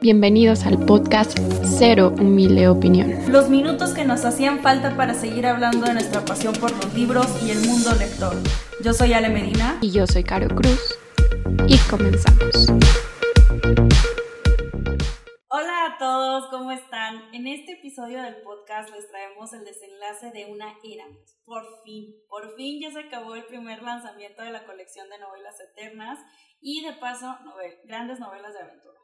Bienvenidos al podcast Cero Humilde Opinión. Los minutos que nos hacían falta para seguir hablando de nuestra pasión por los libros y el mundo lector. Yo soy Ale Medina. Y yo soy Caro Cruz. Y comenzamos. Hola a todos, ¿cómo están? En este episodio del podcast les traemos el desenlace de una era. Por fin, por fin ya se acabó el primer lanzamiento de la colección de novelas eternas y de paso grandes novelas de aventuras.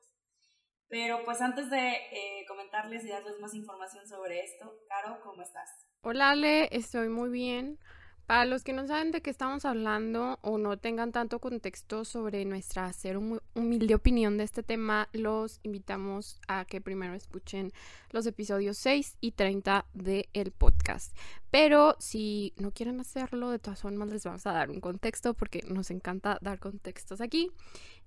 Pero pues antes de eh, comentarles y darles más información sobre esto, Caro, ¿cómo estás? Hola Ale, estoy muy bien. Para los que no saben de qué estamos hablando o no tengan tanto contexto sobre nuestra ser humilde opinión de este tema, los invitamos a que primero escuchen los episodios 6 y 30 del podcast. Pero si no quieren hacerlo, de todas formas les vamos a dar un contexto porque nos encanta dar contextos aquí.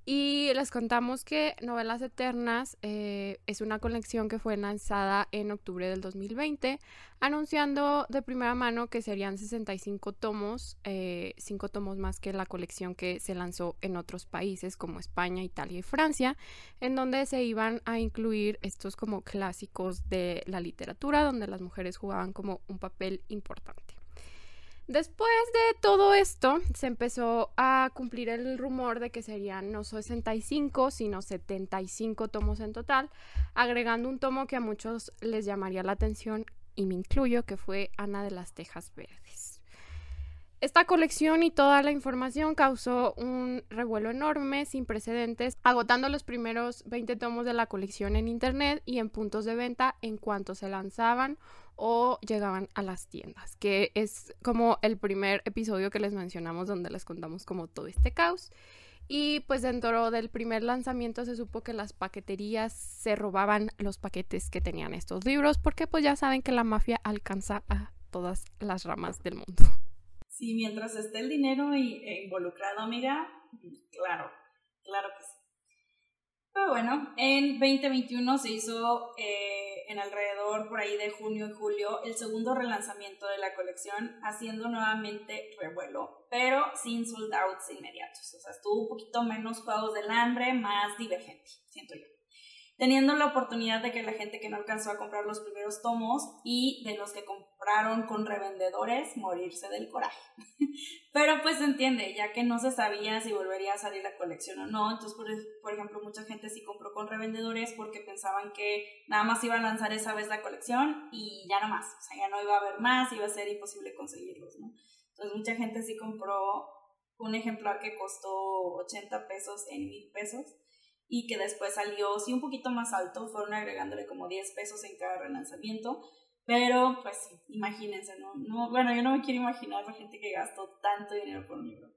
Y les contamos que Novelas Eternas eh, es una colección que fue lanzada en octubre del 2020, anunciando de primera mano que serían 65 tomos, 5 eh, tomos más que la colección que se lanzó en otros países como España, Italia y Francia, en donde se iban a incluir estos como clásicos de la literatura, donde las mujeres jugaban como un papel importante. Después de todo esto, se empezó a cumplir el rumor de que serían no 65, sino 75 tomos en total, agregando un tomo que a muchos les llamaría la atención, y me incluyo, que fue Ana de las Tejas Verdes. Esta colección y toda la información causó un revuelo enorme, sin precedentes, agotando los primeros 20 tomos de la colección en internet y en puntos de venta en cuanto se lanzaban o llegaban a las tiendas, que es como el primer episodio que les mencionamos donde les contamos como todo este caos. Y pues dentro del primer lanzamiento se supo que las paqueterías se robaban los paquetes que tenían estos libros, porque pues ya saben que la mafia alcanza a todas las ramas del mundo. Sí, mientras esté el dinero involucrado, amiga, claro, claro que sí. Pero bueno, en 2021 se hizo eh, en alrededor por ahí de junio y julio el segundo relanzamiento de la colección, haciendo nuevamente revuelo, pero sin sold outs inmediatos. O sea, estuvo un poquito menos juegos del hambre, más divergente, siento yo teniendo la oportunidad de que la gente que no alcanzó a comprar los primeros tomos y de los que compraron con revendedores morirse del coraje. Pero pues se entiende, ya que no se sabía si volvería a salir la colección o no, entonces por, por ejemplo mucha gente sí compró con revendedores porque pensaban que nada más iba a lanzar esa vez la colección y ya no más, o sea, ya no iba a haber más, iba a ser imposible conseguirlos, ¿no? Entonces mucha gente sí compró un ejemplar que costó 80 pesos en mil pesos y que después salió, sí, un poquito más alto, fueron agregándole como 10 pesos en cada relanzamiento, pero pues sí, imagínense, ¿no? ¿no? Bueno, yo no me quiero imaginar la gente que gastó tanto dinero por un libro.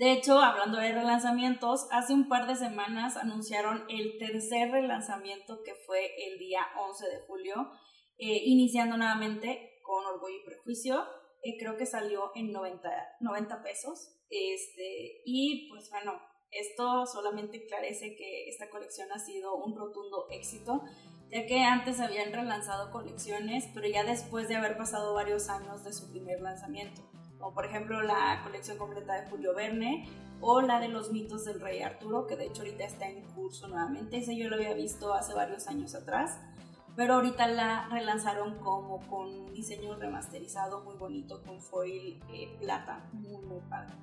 De hecho, hablando de relanzamientos, hace un par de semanas anunciaron el tercer relanzamiento que fue el día 11 de julio, eh, iniciando nuevamente con Orgullo y Prejuicio. Eh, creo que salió en 90, 90 pesos. Este, y pues bueno, esto solamente clarece que esta colección ha sido un rotundo éxito, ya que antes habían relanzado colecciones, pero ya después de haber pasado varios años de su primer lanzamiento, como por ejemplo la colección completa de Julio Verne o la de los mitos del rey Arturo, que de hecho ahorita está en curso nuevamente, ese yo lo había visto hace varios años atrás, pero ahorita la relanzaron como con un diseño remasterizado muy bonito con foil eh, plata, muy muy padre.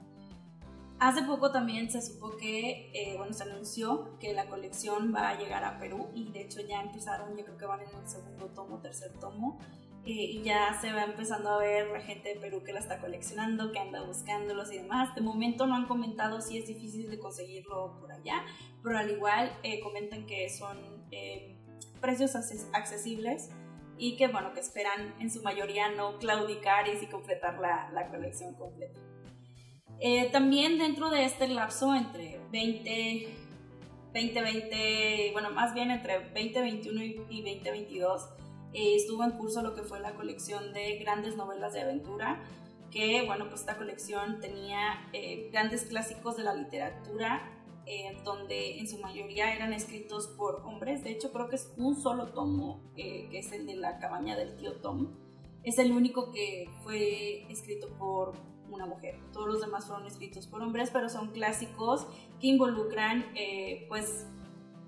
Hace poco también se supo que, eh, bueno, se anunció que la colección va a llegar a Perú y de hecho ya empezaron, yo creo que van en el segundo tomo, tercer tomo, eh, y ya se va empezando a ver la gente de Perú que la está coleccionando, que anda buscándolos y demás. De momento no han comentado si es difícil de conseguirlo por allá, pero al igual eh, comentan que son precios accesibles y que, bueno, que esperan en su mayoría no claudicar y sí completar la, la colección completa. Eh, también dentro de este lapso entre 20, 2020, bueno, más bien entre 2021 y 2022, eh, estuvo en curso lo que fue la colección de grandes novelas de aventura, que, bueno, pues esta colección tenía eh, grandes clásicos de la literatura, donde en su mayoría eran escritos por hombres. De hecho, creo que es un solo tomo, que es el de la cabaña del tío Tom. Es el único que fue escrito por una mujer. Todos los demás fueron escritos por hombres, pero son clásicos que involucran, eh, pues,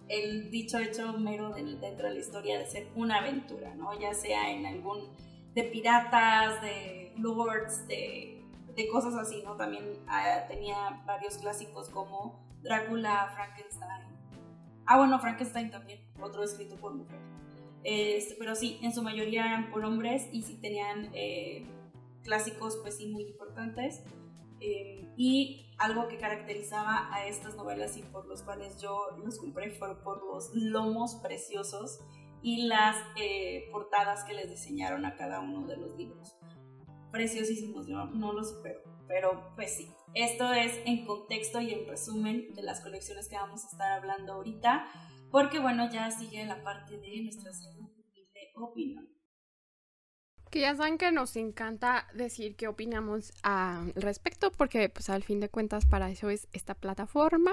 el dicho hecho mero dentro de la historia de ser una aventura, ¿no? Ya sea en algún de piratas, de lords, de, cosas así, ¿no? También ah, tenía varios clásicos como Drácula, Frankenstein. Ah, bueno, Frankenstein también, otro escrito por mujer. Este, pero sí, en su mayoría eran por hombres y sí tenían eh, clásicos, pues sí, muy importantes. Eh, y algo que caracterizaba a estas novelas y por los cuales yo los compré fue por los lomos preciosos y las eh, portadas que les diseñaron a cada uno de los libros. Preciosísimos, yo no los supero, pero pues sí. Esto es en contexto y en resumen de las colecciones que vamos a estar hablando ahorita, porque bueno, ya sigue la parte de nuestra segunda opinión. Que ya saben que nos encanta decir qué opinamos al respecto, porque pues al fin de cuentas para eso es esta plataforma.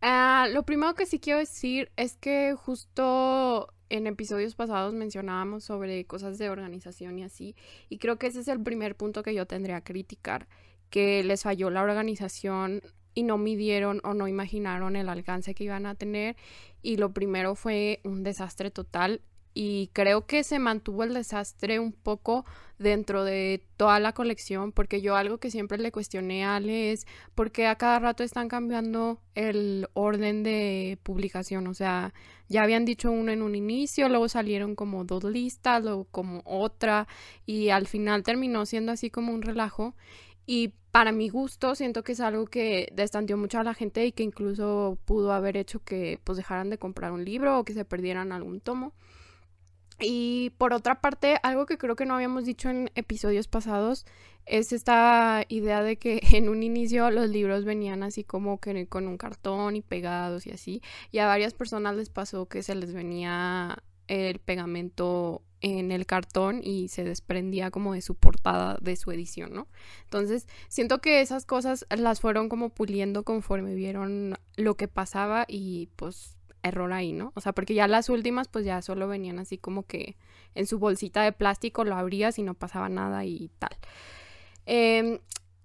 Ah, lo primero que sí quiero decir es que justo en episodios pasados mencionábamos sobre cosas de organización y así, y creo que ese es el primer punto que yo tendría que criticar, que les falló la organización y no midieron o no imaginaron el alcance que iban a tener y lo primero fue un desastre total y creo que se mantuvo el desastre un poco dentro de toda la colección porque yo algo que siempre le cuestioné a Ale es por qué a cada rato están cambiando el orden de publicación, o sea, ya habían dicho uno en un inicio, luego salieron como dos listas, luego como otra y al final terminó siendo así como un relajo y para mi gusto siento que es algo que destanteó mucho a la gente y que incluso pudo haber hecho que pues dejaran de comprar un libro o que se perdieran algún tomo. Y por otra parte, algo que creo que no habíamos dicho en episodios pasados es esta idea de que en un inicio los libros venían así como que con un cartón y pegados y así. Y a varias personas les pasó que se les venía el pegamento en el cartón y se desprendía como de su portada de su edición, ¿no? Entonces, siento que esas cosas las fueron como puliendo conforme vieron lo que pasaba y pues error ahí, ¿no? O sea, porque ya las últimas pues ya solo venían así como que en su bolsita de plástico lo abrías y no pasaba nada y tal. Em,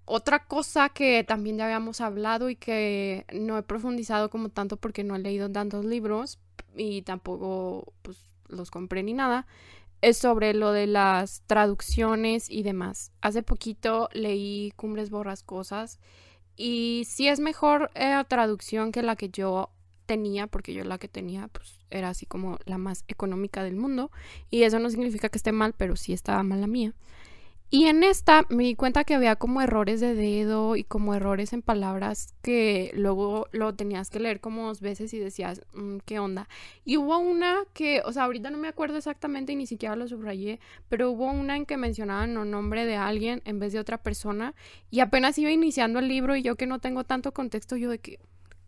otra cosa que también ya habíamos hablado y que no he profundizado como tanto porque no he leído tantos libros y tampoco pues los compré ni nada, es sobre lo de las traducciones y demás. Hace poquito leí Cumbres Borrascosas y sí es mejor eh, traducción que la que yo tenía, porque yo la que tenía pues era así como la más económica del mundo y eso no significa que esté mal, pero sí estaba mal la mía. Y en esta me di cuenta que había como errores de dedo y como errores en palabras que luego lo tenías que leer como dos veces y decías, mm, ¿qué onda? Y hubo una que, o sea, ahorita no me acuerdo exactamente y ni siquiera lo subrayé, pero hubo una en que mencionaban un nombre de alguien en vez de otra persona y apenas iba iniciando el libro y yo que no tengo tanto contexto, yo de que,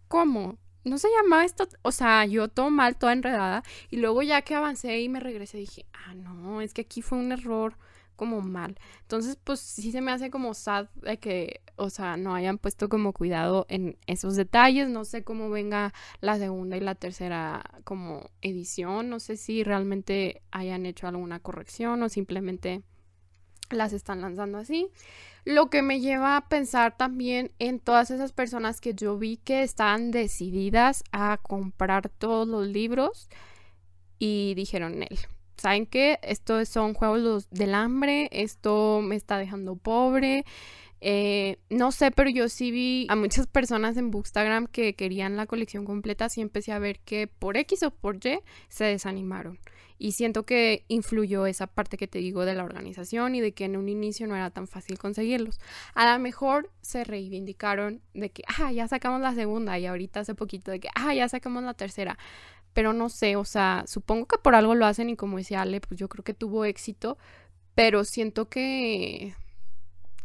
¿cómo? No se llamaba esto, o sea, yo todo mal, toda enredada, y luego ya que avancé y me regresé dije, ah, no, es que aquí fue un error como mal. Entonces, pues sí se me hace como sad de que, o sea, no hayan puesto como cuidado en esos detalles. No sé cómo venga la segunda y la tercera como edición. No sé si realmente hayan hecho alguna corrección o simplemente las están lanzando así. Lo que me lleva a pensar también en todas esas personas que yo vi que estaban decididas a comprar todos los libros y dijeron, él, ¿saben qué? Esto son juegos del hambre, esto me está dejando pobre. Eh, no sé, pero yo sí vi a muchas personas en Bookstagram que querían la colección completa, sí empecé a ver que por X o por Y se desanimaron. Y siento que influyó esa parte que te digo de la organización y de que en un inicio no era tan fácil conseguirlos. A lo mejor se reivindicaron de que, ah, ya sacamos la segunda y ahorita hace poquito de que, ah, ya sacamos la tercera. Pero no sé, o sea, supongo que por algo lo hacen y como decía Ale, pues yo creo que tuvo éxito, pero siento que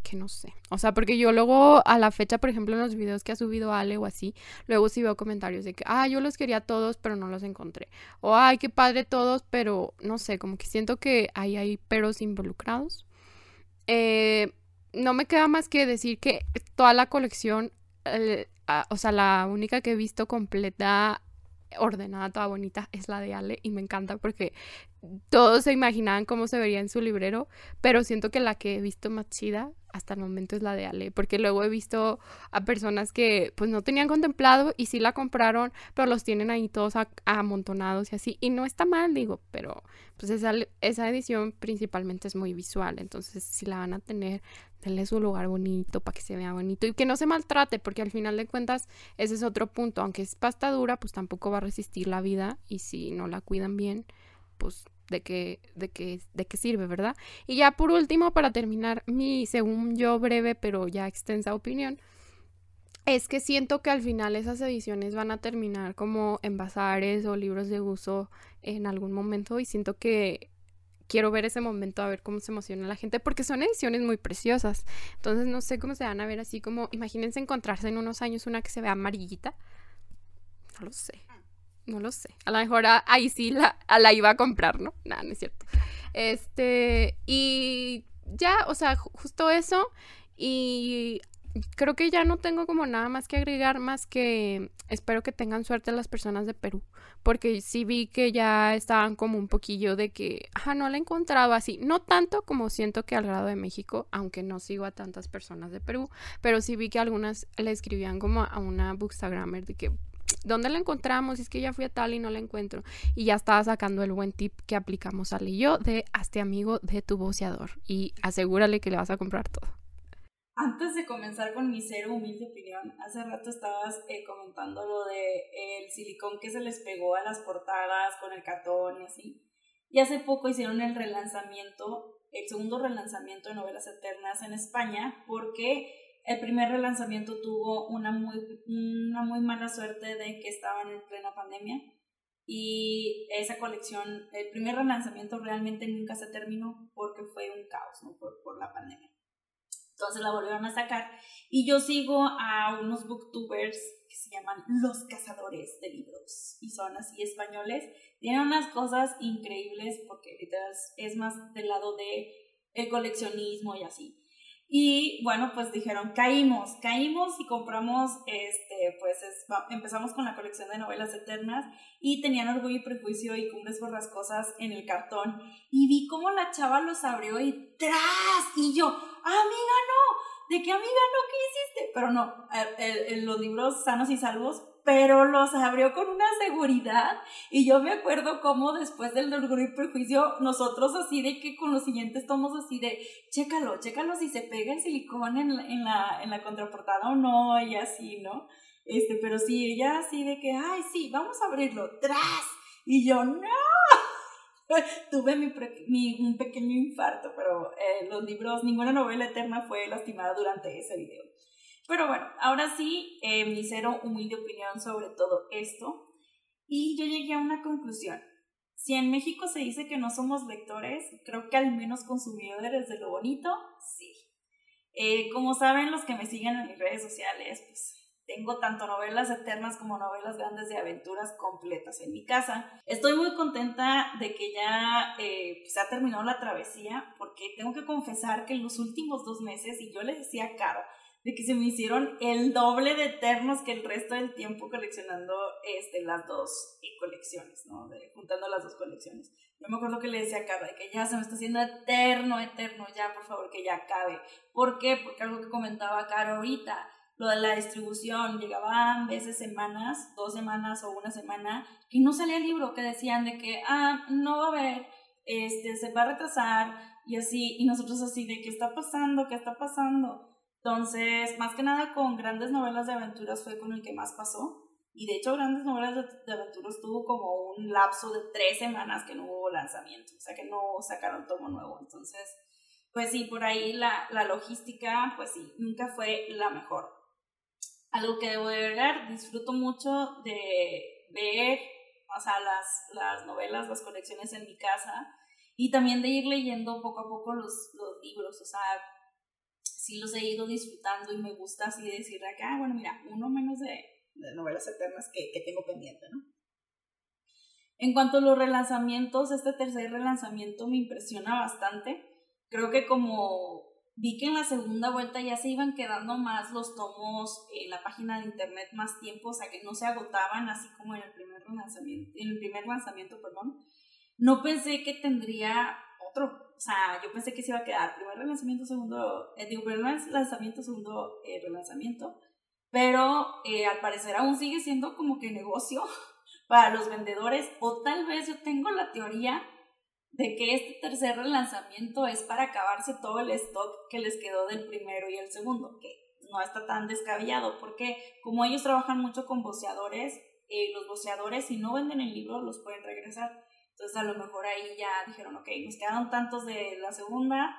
que no sé. O sea, porque yo luego a la fecha, por ejemplo, en los videos que ha subido Ale o así, luego sí veo comentarios de que, ah, yo los quería todos, pero no los encontré. O, ay, qué padre todos, pero no sé, como que siento que ahí hay peros involucrados. Eh, no me queda más que decir que toda la colección, eh, o sea, la única que he visto completa ordenada, toda bonita, es la de Ale y me encanta porque todos se imaginaban cómo se vería en su librero, pero siento que la que he visto más chida hasta el momento es la de Ale, porque luego he visto a personas que pues no tenían contemplado y sí la compraron, pero los tienen ahí todos amontonados y así, y no está mal, digo, pero pues esa, esa edición principalmente es muy visual, entonces si la van a tener, denle su lugar bonito para que se vea bonito y que no se maltrate, porque al final de cuentas ese es otro punto, aunque es pasta dura, pues tampoco va a resistir la vida y si no la cuidan bien, pues de qué, de qué, de qué sirve, ¿verdad? Y ya por último, para terminar mi, según yo, breve pero ya extensa opinión, es que siento que al final esas ediciones van a terminar como en bazares o libros de uso en algún momento y siento que quiero ver ese momento a ver cómo se emociona la gente porque son ediciones muy preciosas. Entonces no sé cómo se van a ver así como imagínense encontrarse en unos años una que se vea amarillita. No lo sé. No lo sé. A lo mejor ahí sí la, la iba a comprar, ¿no? Nada, no es cierto. Este, y ya, o sea, justo eso. Y creo que ya no tengo como nada más que agregar, más que espero que tengan suerte las personas de Perú. Porque sí vi que ya estaban como un poquillo de que, ah, no la he encontrado así. No tanto como siento que al grado de México, aunque no sigo a tantas personas de Perú, pero sí vi que algunas le escribían como a una bookstagrammer de que ¿dónde la encontramos? Es que ya fui a tal y no la encuentro. Y ya estaba sacando el buen tip que aplicamos al y yo de hazte amigo de tu boceador y asegúrale que le vas a comprar todo. Antes de comenzar con mi cero humilde opinión, hace rato estabas eh, comentando lo de el silicón que se les pegó a las portadas con el cartón y así. Y hace poco hicieron el relanzamiento, el segundo relanzamiento de novelas eternas en España, porque el primer relanzamiento tuvo una muy, una muy mala suerte de que estaban en plena pandemia y esa colección, el primer relanzamiento realmente nunca se terminó porque fue un caos ¿no? por, por la pandemia. Entonces la volvieron a sacar y yo sigo a unos booktubers que se llaman Los Cazadores de Libros y son así españoles. Tienen unas cosas increíbles porque es más del lado de el coleccionismo y así. Y bueno, pues dijeron, caímos, caímos y compramos, este, pues empezamos con la colección de novelas eternas y tenían orgullo y prejuicio y cumbres borrascosas en el cartón. Y vi cómo la chava los abrió y ¡tras! Y yo, amiga, no, ¿de qué amiga no? ¿Qué hiciste? Pero no, los libros sanos y salvos pero los abrió con una seguridad y yo me acuerdo cómo después del orgullo y prejuicio nosotros así de que con los siguientes tomos así de chécalo, chécalo si se pega el silicón en la, en la, en la contraportada o no y así, ¿no? Este, pero sí, ella así de que, ay, sí, vamos a abrirlo, tras. Y yo, no. Tuve mi, mi, un pequeño infarto, pero eh, los libros, ninguna novela eterna fue lastimada durante ese video. Pero bueno, ahora sí, eh, mi cero humilde opinión sobre todo esto. Y yo llegué a una conclusión. Si en México se dice que no somos lectores, creo que al menos consumidores de lo bonito, sí. Eh, como saben los que me siguen en mis redes sociales, pues tengo tanto novelas eternas como novelas grandes de aventuras completas en mi casa. Estoy muy contenta de que ya eh, se ha terminado la travesía, porque tengo que confesar que en los últimos dos meses, y yo les decía Caro, de que se me hicieron el doble de eternos que el resto del tiempo coleccionando este, las dos colecciones, ¿no? juntando las dos colecciones. Yo me acuerdo que le decía a Caro que ya se me está haciendo eterno, eterno, ya por favor que ya acabe. ¿Por qué? Porque algo que comentaba Caro ahorita, lo de la distribución, llegaban veces semanas, dos semanas o una semana, que no salía el libro, que decían de que, ah, no va a haber, este, se va a retrasar y así, y nosotros así de, ¿qué está pasando? ¿Qué está pasando? Entonces, más que nada con grandes novelas de aventuras fue con el que más pasó. Y de hecho, grandes novelas de, aventuras tuvo como un lapso de tres semanas que no hubo lanzamiento, o sea que no sacaron tomo nuevo. Entonces, pues sí, por ahí la, la logística, pues sí, nunca fue la mejor. Algo que debo agregar, disfruto mucho de ver, o sea, las, las novelas, las colecciones en mi casa y también de ir leyendo poco a poco los, los libros, o sea, sí los he ido disfrutando y me gusta así decir acá, ah, bueno, mira, uno menos de, novelas eternas que, que, tengo pendiente, ¿no? En cuanto a los relanzamientos, este tercer relanzamiento me impresiona bastante. Creo que como vi que en la segunda vuelta ya se iban quedando más los tomos en la página de internet más tiempo, o sea que no se agotaban así como en el primer lanzamiento, en el primer lanzamiento, perdón. No pensé que tendría otro. O sea, yo pensé que se iba a quedar primer relanzamiento, segundo, eh, digo, primer lanzamiento, segundo eh, relanzamiento. Pero eh, al parecer aún sigue siendo como que negocio para los vendedores. O tal vez yo tengo la teoría de que este tercer relanzamiento es para acabarse todo el stock que les quedó del primero y el segundo, que no está tan descabellado, porque como ellos trabajan mucho con boceadores, eh, los boceadores si no venden el libro los pueden regresar. Entonces a lo mejor ahí ya dijeron, ok, nos quedaron tantos de la segunda,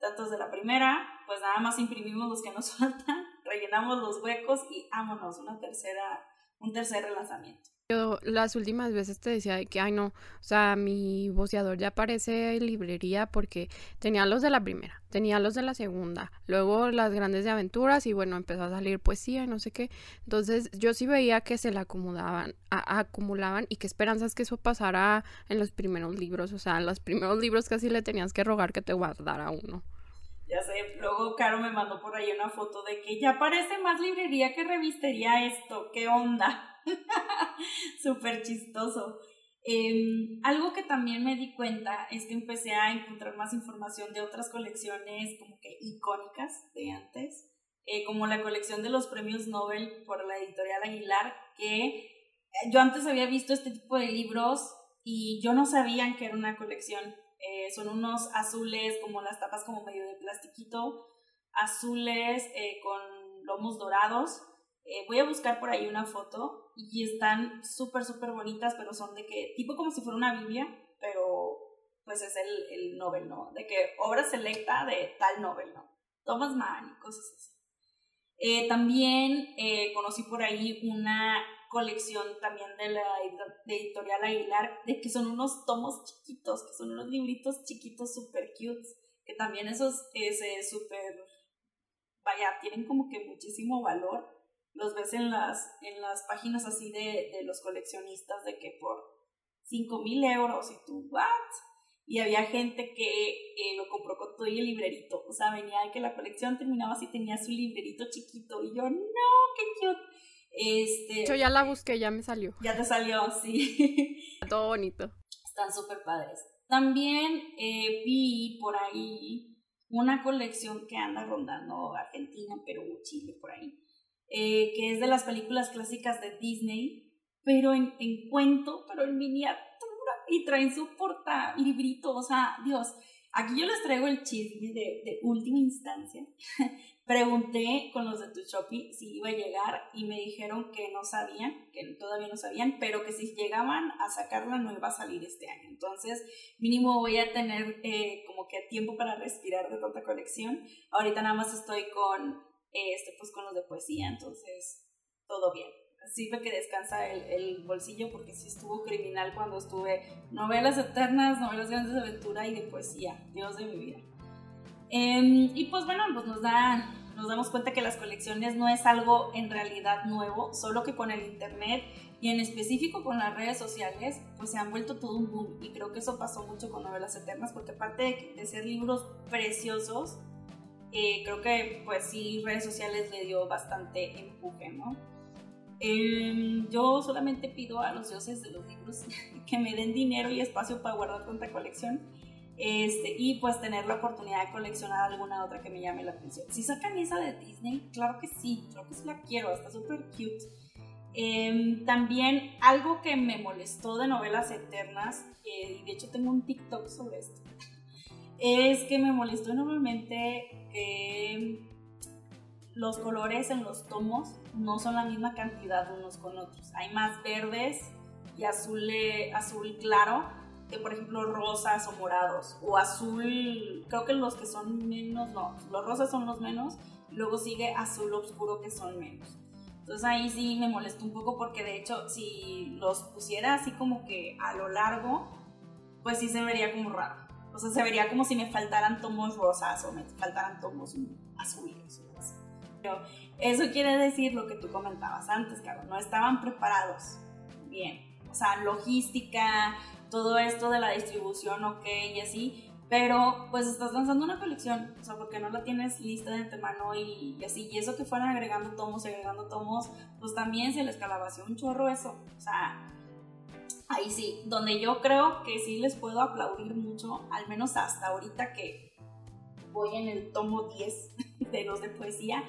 tantos de la primera, pues nada más imprimimos los que nos faltan, rellenamos los huecos y vámonos, una tercera, un tercer relanzamiento. Yo las últimas veces te decía que, ay no, o sea, mi boceador ya parece librería porque tenía los de la primera, tenía los de la segunda, luego las grandes de aventuras y bueno, empezó a salir poesía y no sé qué. Entonces yo sí veía que se la acomodaban, acumulaban y qué esperanzas que eso pasara en los primeros libros, o sea, en los primeros libros casi le tenías que rogar que te guardara uno. Ya sé, luego Caro me mandó por ahí una foto de que ya parece más librería que revistería esto, ¿qué onda? Súper chistoso. Em, algo que también me di cuenta es que empecé a encontrar más información de otras colecciones como que icónicas de antes, eh, como la colección de los premios Nobel por la editorial Aguilar, que eh, yo antes había visto este tipo de libros y yo no sabía que era una colección. Eh, son unos azules, como las tapas como medio de plastiquito, azules con lomos dorados voy a buscar por ahí una foto y están súper, súper bonitas, pero son de que, tipo como si fuera una Biblia, pero pues es el, el Nobel, ¿no? De que obra selecta de tal Nobel, ¿no? Thomas Mann y cosas así. Eh, también eh, conocí por ahí una colección también de la editorial Aguilar, de que son unos tomos chiquitos, que son unos libritos chiquitos súper cute, que también esos es súper, vaya, tienen como que muchísimo valor los ves en las, en las páginas así de, de los coleccionistas de que por 5 mil euros y tú, ¿what? Y había gente que eh, lo compró con todo y el librerito. O sea, venía de que la colección terminaba así, tenía su librerito chiquito. Y yo, no, qué cute. Este, yo ya la busqué, ya me salió. Ya te salió, sí. Todo bonito. Están súper padres. También eh, vi por ahí una colección que anda rondando Argentina, Perú, Chile, por ahí eh, que es de las películas clásicas de Disney, pero en, en cuento, pero en miniatura, y traen su porta librito, o sea, Dios, aquí yo les traigo el chisme de, de última instancia. Pregunté con los de tu si iba a llegar y me dijeron que no sabían, que todavía no sabían, pero que si llegaban a sacarla no iba a salir este año. Entonces, mínimo voy a tener eh, como que tiempo para respirar de tanta colección. Ahorita nada más estoy con este, pues con los de poesía, entonces todo bien. Sirve que descansa el, el bolsillo porque sí estuvo criminal cuando estuve novelas eternas, novelas grandes de aventura y de poesía, Dios de mi vida. Em, y pues bueno, pues nos da nos damos cuenta que las colecciones no es algo en realidad nuevo, solo que con el internet y en específico con las redes sociales, pues se han vuelto todo un boom y creo que eso pasó mucho con novelas eternas porque aparte de, de ser libros preciosos, eh, creo que pues sí, redes sociales le dio bastante empuje, ¿no? Em, yo solamente pido a los dioses de los libros que me den dinero y espacio para guardar tanta colección este, y pues tener la oportunidad de coleccionar alguna otra que me llame la atención. Si sacan esa de Disney, claro que sí, creo que sí la quiero, está súper cute. Em, también algo que me molestó de novelas eternas, eh, y de hecho tengo un TikTok sobre esto, es que me molestó enormemente los colores en los tomos no son la misma cantidad unos con otros. Hay más verdes y azul, azul claro que por ejemplo rosas o morados o azul, creo que los que son menos, no, los rosas son los menos, luego sigue azul oscuro que son menos. Entonces ahí sí me molestó un poco porque de hecho si los pusiera así como que a lo largo, pues sí se vería como raro. O sea, se vería como si me faltaran tomos rosas o me faltaran tomos azules. Pero eso quiere decir lo que tú comentabas antes, claro, no estaban preparados bien. O sea, logística, todo esto de la distribución, ok, y así, pero pues estás lanzando una colección, o sea, porque no la tienes lista de antemano y, y, así, y eso que fueran agregando tomos y agregando tomos, pues también se les calabació un chorro eso, o sea, ahí sí, donde yo creo que sí les puedo aplaudir mucho, al menos hasta ahorita que voy en el tomo 10 de los de poesía.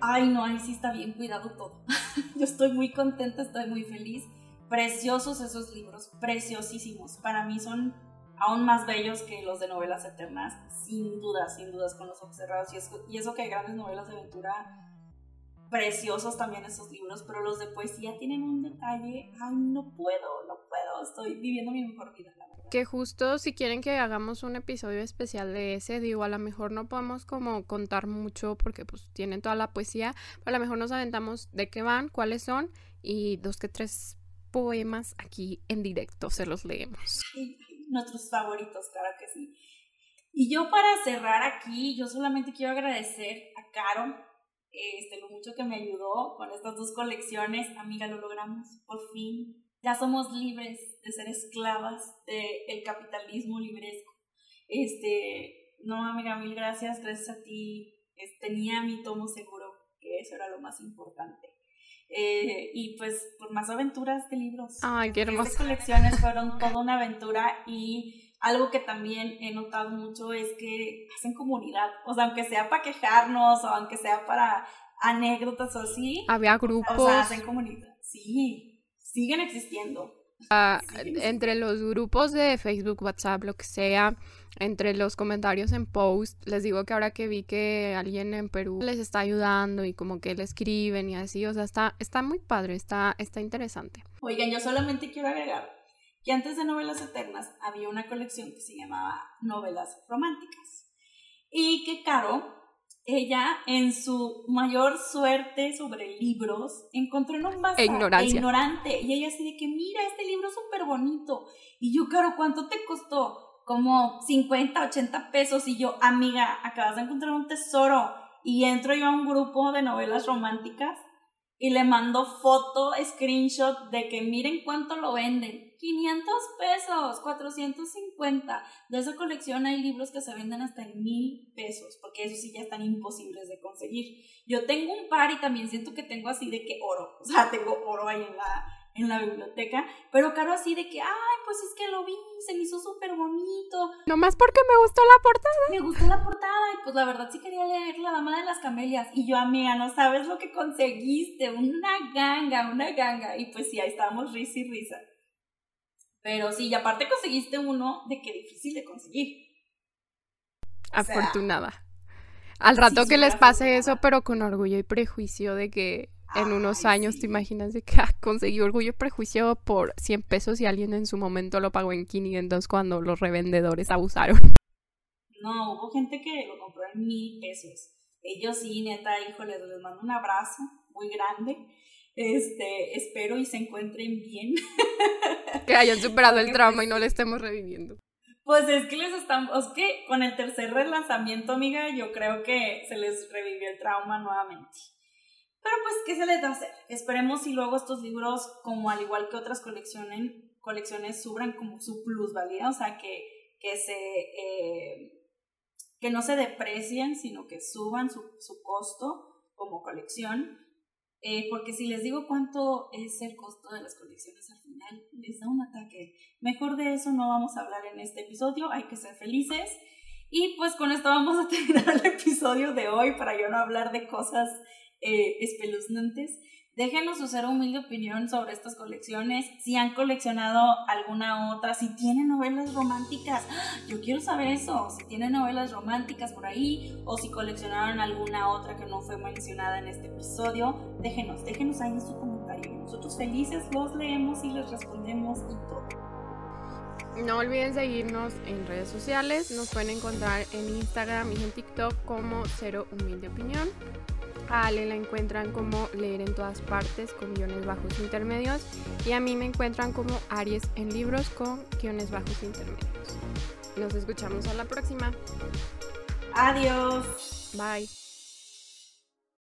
Ay, no, ahí sí está bien cuidado todo. yo estoy muy contenta, estoy muy feliz. Preciosos esos libros, preciosísimos. Para mí son aún más bellos que los de novelas eternas, sin duda, sin dudas, con los ojos. Y eso, y eso que grandes novelas de aventura preciosos también esos libros, pero los de poesía tienen un detalle, ay, no puedo, no puedo, estoy viviendo mi mejor vida, la verdad. Que justo si quieren que hagamos un episodio especial de ese, digo, a lo mejor no podemos como contar mucho porque pues tienen toda la poesía, pero a lo mejor nos aventamos de qué van, cuáles son y dos que tres poemas aquí en directo se los leemos. nuestros favoritos, claro que sí. Y yo para cerrar aquí, yo solamente quiero agradecer a Caro este, lo mucho que me ayudó con estas dos colecciones. Amiga, lo logramos, por fin. Ya somos libres de ser esclavas del capitalismo libresco. Este, no, amiga, mil gracias. Gracias a ti. tenía mi tomo seguro, que eso era lo más importante. Eh, y pues por más aventuras de libros. Ay, qué hermoso. Estas colecciones fueron toda una aventura y algo que también he notado mucho es que hacen comunidad, o sea, aunque sea para quejarnos o aunque sea para anécdotas o así. Había grupos. O sea, hacen comunidad. Sí, siguen existiendo. Ah, entre los grupos de Facebook, WhatsApp, lo que sea, entre los comentarios en post, les digo que ahora que vi que alguien en Perú les está ayudando y como que le escriben y así, o sea, está, está muy padre, está, está interesante. Oigan, yo solamente quiero agregar que antes de Novelas Eternas había una colección que se llamaba Novelas Románticas. Y que Caro, ella en su mayor suerte sobre libros, encontró en un bazar e ignorante. Y ella así de que mira este libro es súper bonito y yo, Caro, ¿cuánto te costó? Como 50, 80 pesos y yo, amiga, acabas de encontrar un tesoro y entro yo a un grupo de novelas románticas y le mando foto, screenshot de que miren cuánto lo venden. 500 pesos, 450. De esa colección hay libros que se venden hasta en mil pesos, porque esos sí ya están imposibles de conseguir. Yo tengo un par y también siento que tengo así de que oro, o sea, tengo oro ahí en la, en la biblioteca, pero caro así de que, ay, pues es que lo vi, se me hizo súper bonito. Nomás porque me gustó la portada. Me gustó la portada y pues la verdad sí quería leer La Dama de las Camelias. Y yo, amiga, no sabes lo que conseguiste, una ganga, una ganga. Y pues sí, ahí estábamos risa y risa. Pero sí, y aparte conseguiste uno de que difícil de conseguir. Afortunada. Al rato que les pase eso, pero con orgullo y prejuicio de que en unos años te imaginas de que ah, conseguí orgullo y prejuicio por 100 pesos y alguien en su momento lo pagó en 500 cuando los revendedores abusaron. No, hubo gente que lo compró en mil pesos. Ellos sí, neta, híjole, les mando un abrazo muy grande. Este, espero y se encuentren bien. Que hayan superado el trauma y no le estemos reviviendo. Pues es que les estamos, es que con el tercer relanzamiento, amiga, yo creo que se les revivió el trauma nuevamente. Pero pues, ¿qué se les va a hacer? Esperemos si luego estos libros, como al igual que otras colecciones, colecciones subran como su plusvalía, o sea, que, que se... Eh, que no se deprecien, sino que suban su, su costo como colección. Eh, porque si les digo cuánto es el costo de las colecciones al final, les da un ataque. Mejor de eso no vamos a hablar en este episodio, hay que ser felices. Y pues con esto vamos a terminar el episodio de hoy para yo no hablar de cosas eh, espeluznantes. Déjenos su ser humilde opinión sobre estas colecciones, si han coleccionado alguna otra, si tienen novelas románticas. Yo quiero saber eso, si tienen novelas románticas por ahí o si coleccionaron alguna otra que no fue mencionada en este episodio. Déjenos, déjenos ahí en su comentario. Nosotros felices los leemos y les respondemos y todo. No olviden seguirnos en redes sociales. Nos pueden encontrar en Instagram y en TikTok como Cero Humilde Opinión. A Ale la encuentran como Leer en todas partes con guiones bajos intermedios. Y a mí me encuentran como Aries en libros con guiones bajos intermedios. Nos escuchamos a la próxima. Adiós. Bye.